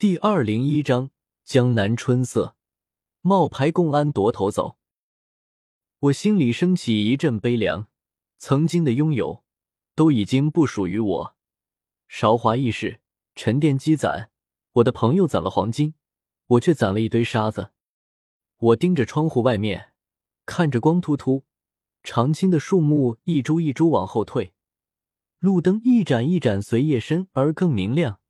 第二零一章江南春色，冒牌公安夺头走。我心里升起一阵悲凉，曾经的拥有都已经不属于我。韶华易逝，沉淀积攒，我的朋友攒了黄金，我却攒了一堆沙子。我盯着窗户外面，看着光秃秃、常青的树木一株一株往后退，路灯一盏一盏随夜深而更明亮。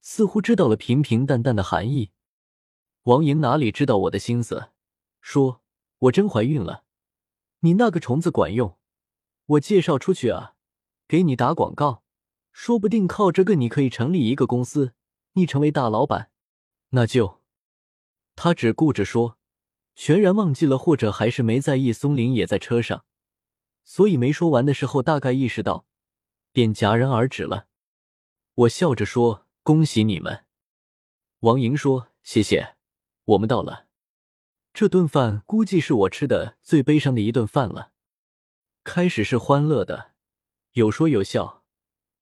似乎知道了平平淡淡的含义。王莹哪里知道我的心思，说：“我真怀孕了，你那个虫子管用，我介绍出去啊，给你打广告，说不定靠这个你可以成立一个公司，你成为大老板。”那就，他只顾着说，全然忘记了，或者还是没在意松林也在车上，所以没说完的时候，大概意识到，便戛然而止了。我笑着说。恭喜你们，王莹说：“谢谢，我们到了。这顿饭估计是我吃的最悲伤的一顿饭了。开始是欢乐的，有说有笑，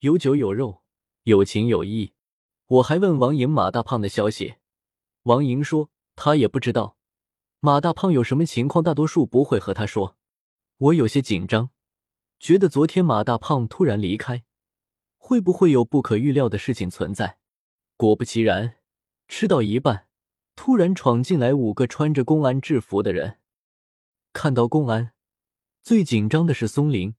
有酒有肉，有情有义。我还问王莹马大胖的消息，王莹说他也不知道马大胖有什么情况，大多数不会和他说。我有些紧张，觉得昨天马大胖突然离开。”会不会有不可预料的事情存在？果不其然，吃到一半，突然闯进来五个穿着公安制服的人。看到公安，最紧张的是松林，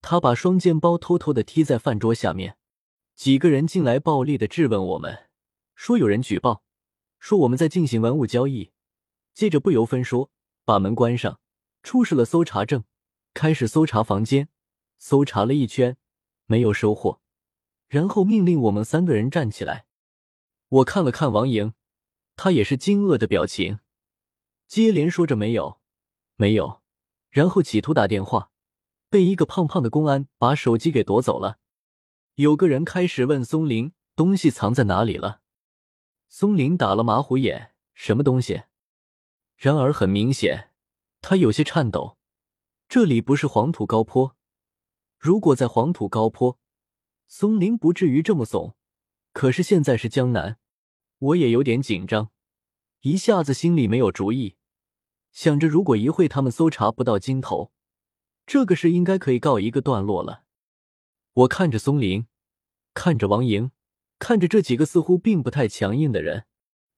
他把双肩包偷偷的踢在饭桌下面。几个人进来，暴力的质问我们，说有人举报，说我们在进行文物交易。接着不由分说，把门关上，出示了搜查证，开始搜查房间。搜查了一圈，没有收获。然后命令我们三个人站起来。我看了看王莹，他也是惊愕的表情，接连说着没有，没有，然后企图打电话，被一个胖胖的公安把手机给夺走了。有个人开始问松林东西藏在哪里了，松林打了马虎眼，什么东西？然而很明显，他有些颤抖。这里不是黄土高坡，如果在黄土高坡。松林不至于这么怂，可是现在是江南，我也有点紧张，一下子心里没有主意，想着如果一会他们搜查不到金头，这个事应该可以告一个段落了。我看着松林，看着王莹，看着这几个似乎并不太强硬的人，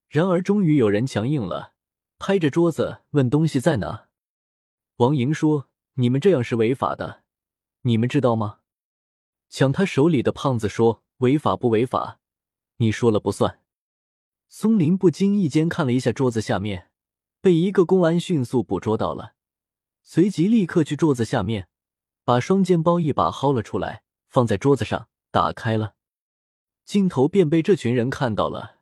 然而终于有人强硬了，拍着桌子问：“东西在哪？”王莹说：“你们这样是违法的，你们知道吗？”抢他手里的胖子说：“违法不违法？你说了不算。”松林不经意间看了一下桌子下面，被一个公安迅速捕捉到了，随即立刻去桌子下面，把双肩包一把薅了出来，放在桌子上，打开了，镜头便被这群人看到了。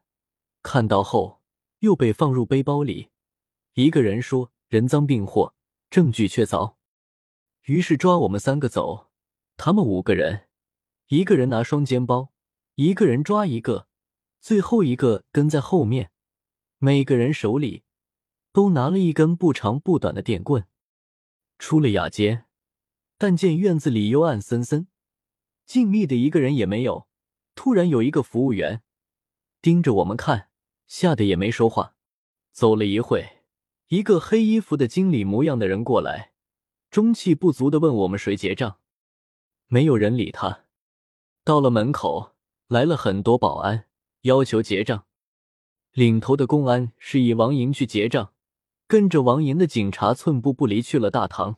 看到后，又被放入背包里。一个人说：“人赃并获，证据确凿。”于是抓我们三个走。他们五个人。一个人拿双肩包，一个人抓一个，最后一个跟在后面。每个人手里都拿了一根不长不短的电棍。出了雅间，但见院子里幽暗森森，静谧的一个人也没有。突然有一个服务员盯着我们看，吓得也没说话。走了一会，一个黑衣服的经理模样的人过来，中气不足的问我们谁结账。没有人理他。到了门口，来了很多保安，要求结账。领头的公安示意王莹去结账，跟着王莹的警察寸步不离去了大堂。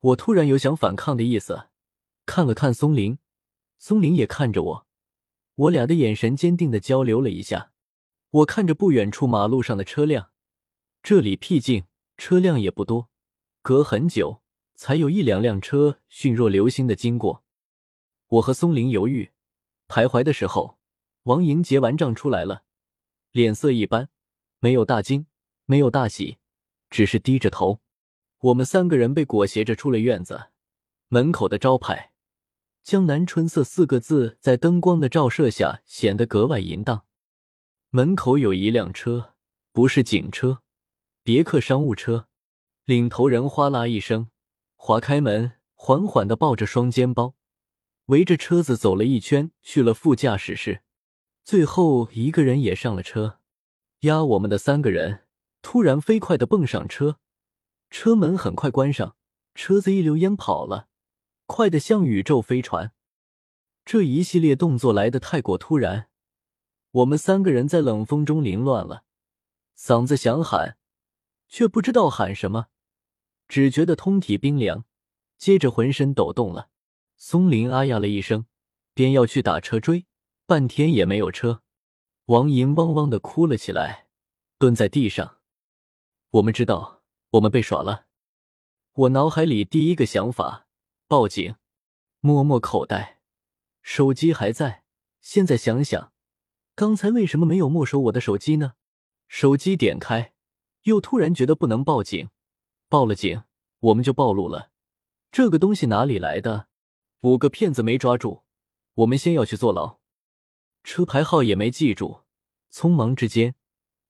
我突然有想反抗的意思，看了看松林，松林也看着我，我俩的眼神坚定的交流了一下。我看着不远处马路上的车辆，这里僻静，车辆也不多，隔很久才有一两辆车迅若流星的经过。我和松林犹豫、徘徊的时候，王莹结完账出来了，脸色一般，没有大惊，没有大喜，只是低着头。我们三个人被裹挟着出了院子，门口的招牌“江南春色”四个字在灯光的照射下显得格外淫荡。门口有一辆车，不是警车，别克商务车。领头人哗啦一声划开门，缓缓的抱着双肩包。围着车子走了一圈，去了副驾驶室。最后一个人也上了车，压我们的三个人。突然飞快的蹦上车，车门很快关上，车子一溜烟跑了，快的像宇宙飞船。这一系列动作来的太过突然，我们三个人在冷风中凌乱了，嗓子想喊，却不知道喊什么，只觉得通体冰凉，接着浑身抖动了。松林啊呀了一声，便要去打车追。半天也没有车，王莹汪汪的哭了起来，蹲在地上。我们知道我们被耍了，我脑海里第一个想法报警。摸摸口袋，手机还在。现在想想，刚才为什么没有没收我的手机呢？手机点开，又突然觉得不能报警，报了警我们就暴露了。这个东西哪里来的？五个骗子没抓住，我们先要去坐牢。车牌号也没记住，匆忙之间，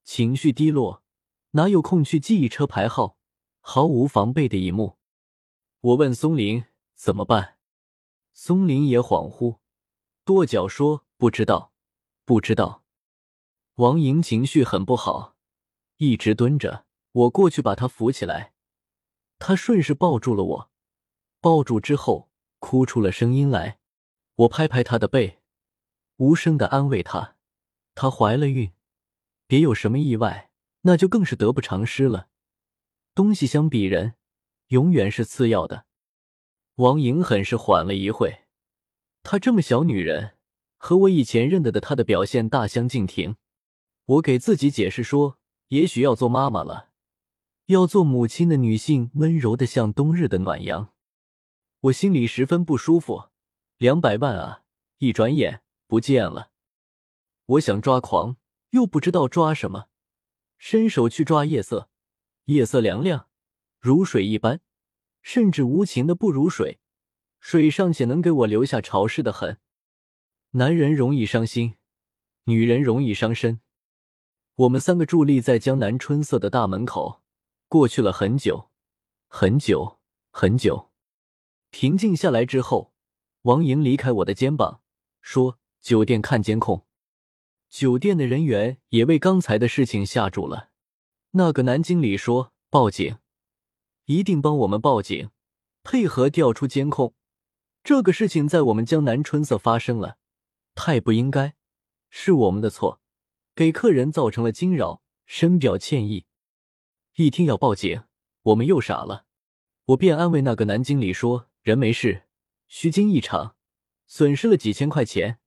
情绪低落，哪有空去记忆车牌号？毫无防备的一幕。我问松林怎么办，松林也恍惚，跺脚说不知道，不知道。王莹情绪很不好，一直蹲着。我过去把她扶起来，她顺势抱住了我，抱住之后哭出了声音来。我拍拍她的背。无声的安慰她，她怀了孕，别有什么意外，那就更是得不偿失了。东西相比人，永远是次要的。王莹很是缓了一会，她这么小女人，和我以前认得的她的表现大相径庭。我给自己解释说，也许要做妈妈了，要做母亲的女性，温柔的像冬日的暖阳。我心里十分不舒服，两百万啊，一转眼。不见了，我想抓狂，又不知道抓什么，伸手去抓夜色，夜色凉凉，如水一般，甚至无情的不如水，水尚且能给我留下潮湿的痕。男人容易伤心，女人容易伤身。我们三个伫立在江南春色的大门口，过去了很久，很久，很久。平静下来之后，王莹离开我的肩膀，说。酒店看监控，酒店的人员也为刚才的事情吓住了。那个男经理说：“报警，一定帮我们报警，配合调出监控。这个事情在我们江南春色发生了，太不应该，是我们的错，给客人造成了惊扰，深表歉意。”一听要报警，我们又傻了。我便安慰那个男经理说：“人没事，虚惊一场，损失了几千块钱。”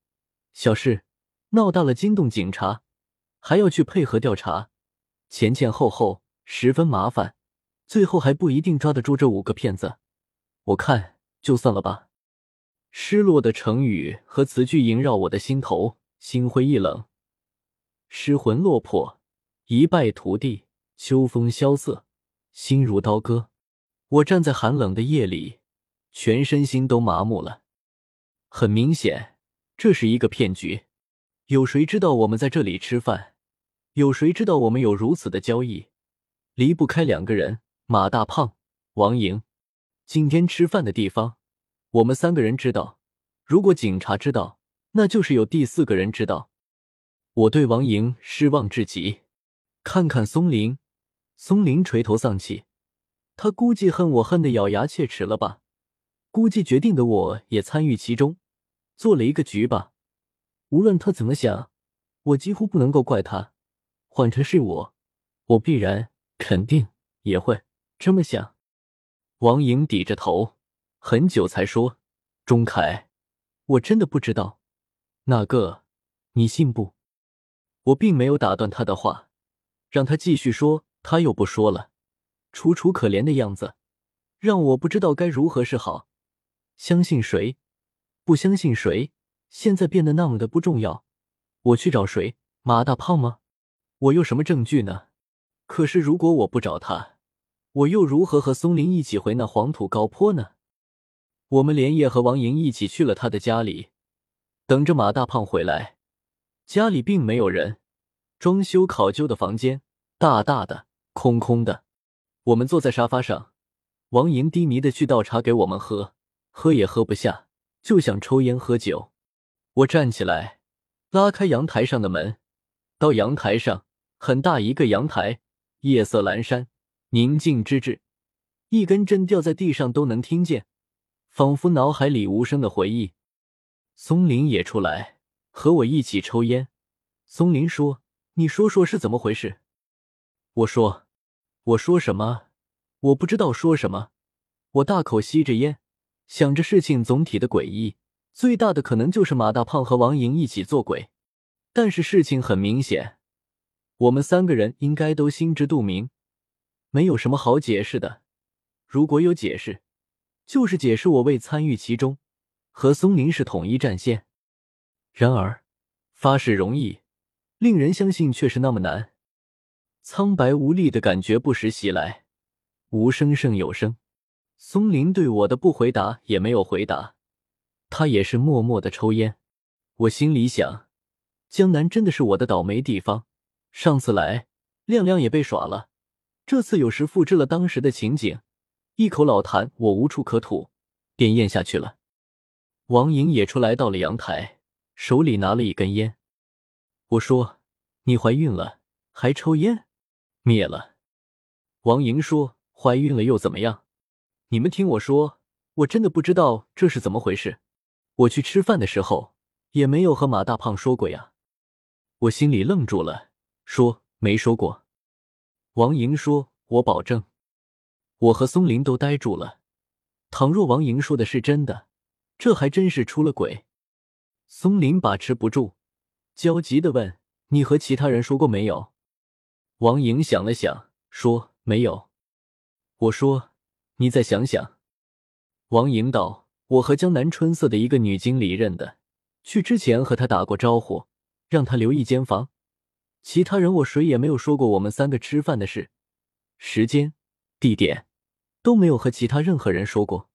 小事，闹大了惊动警察，还要去配合调查，前前后后十分麻烦，最后还不一定抓得住这五个骗子。我看就算了吧。失落的成语和词句萦绕我的心头，心灰意冷，失魂落魄，一败涂地，秋风萧瑟，心如刀割。我站在寒冷的夜里，全身心都麻木了。很明显。这是一个骗局，有谁知道我们在这里吃饭？有谁知道我们有如此的交易？离不开两个人：马大胖、王莹。今天吃饭的地方，我们三个人知道。如果警察知道，那就是有第四个人知道。我对王莹失望至极。看看松林，松林垂头丧气，他估计恨我恨得咬牙切齿了吧？估计决定的我也参与其中。做了一个局吧，无论他怎么想，我几乎不能够怪他。换成是我，我必然肯定也会这么想。王莹抵着头，很久才说：“钟凯，我真的不知道，那个你信不？”我并没有打断他的话，让他继续说。他又不说了，楚楚可怜的样子，让我不知道该如何是好。相信谁？不相信谁？现在变得那么的不重要。我去找谁？马大胖吗？我有什么证据呢？可是如果我不找他，我又如何和松林一起回那黄土高坡呢？我们连夜和王莹一起去了他的家里，等着马大胖回来。家里并没有人，装修考究的房间，大大的，空空的。我们坐在沙发上，王莹低迷的去倒茶给我们喝，喝也喝不下。就想抽烟喝酒，我站起来，拉开阳台上的门，到阳台上，很大一个阳台，夜色阑珊，宁静之至，一根针掉在地上都能听见，仿佛脑海里无声的回忆。松林也出来和我一起抽烟。松林说：“你说说是怎么回事？”我说：“我说什么？我不知道说什么。”我大口吸着烟，想着事情总体的诡异，最大的可能就是马大胖和王莹一起做鬼。但是事情很明显，我们三个人应该都心知肚明，没有什么好解释的。如果有解释，就是解释我未参与其中。和松林是统一战线，然而发誓容易，令人相信却是那么难。苍白无力的感觉不时袭来，无声胜有声。松林对我的不回答也没有回答，他也是默默的抽烟。我心里想，江南真的是我的倒霉地方。上次来，亮亮也被耍了，这次有时复制了当时的情景，一口老痰我无处可吐，便咽下去了。王莹也出来到了阳台，手里拿了一根烟。我说：“你怀孕了还抽烟？”灭了。王莹说：“怀孕了又怎么样？你们听我说，我真的不知道这是怎么回事。我去吃饭的时候也没有和马大胖说过呀。”我心里愣住了，说：“没说过。”王莹说：“我保证。”我和松林都呆住了。倘若王莹说的是真的，这还真是出了轨，松林把持不住，焦急的问：“你和其他人说过没有？”王莹想了想，说：“没有。”我说：“你再想想。”王莹道：“我和江南春色的一个女经理认的，去之前和她打过招呼，让她留一间房。其他人我谁也没有说过我们三个吃饭的事，时间、地点都没有和其他任何人说过。”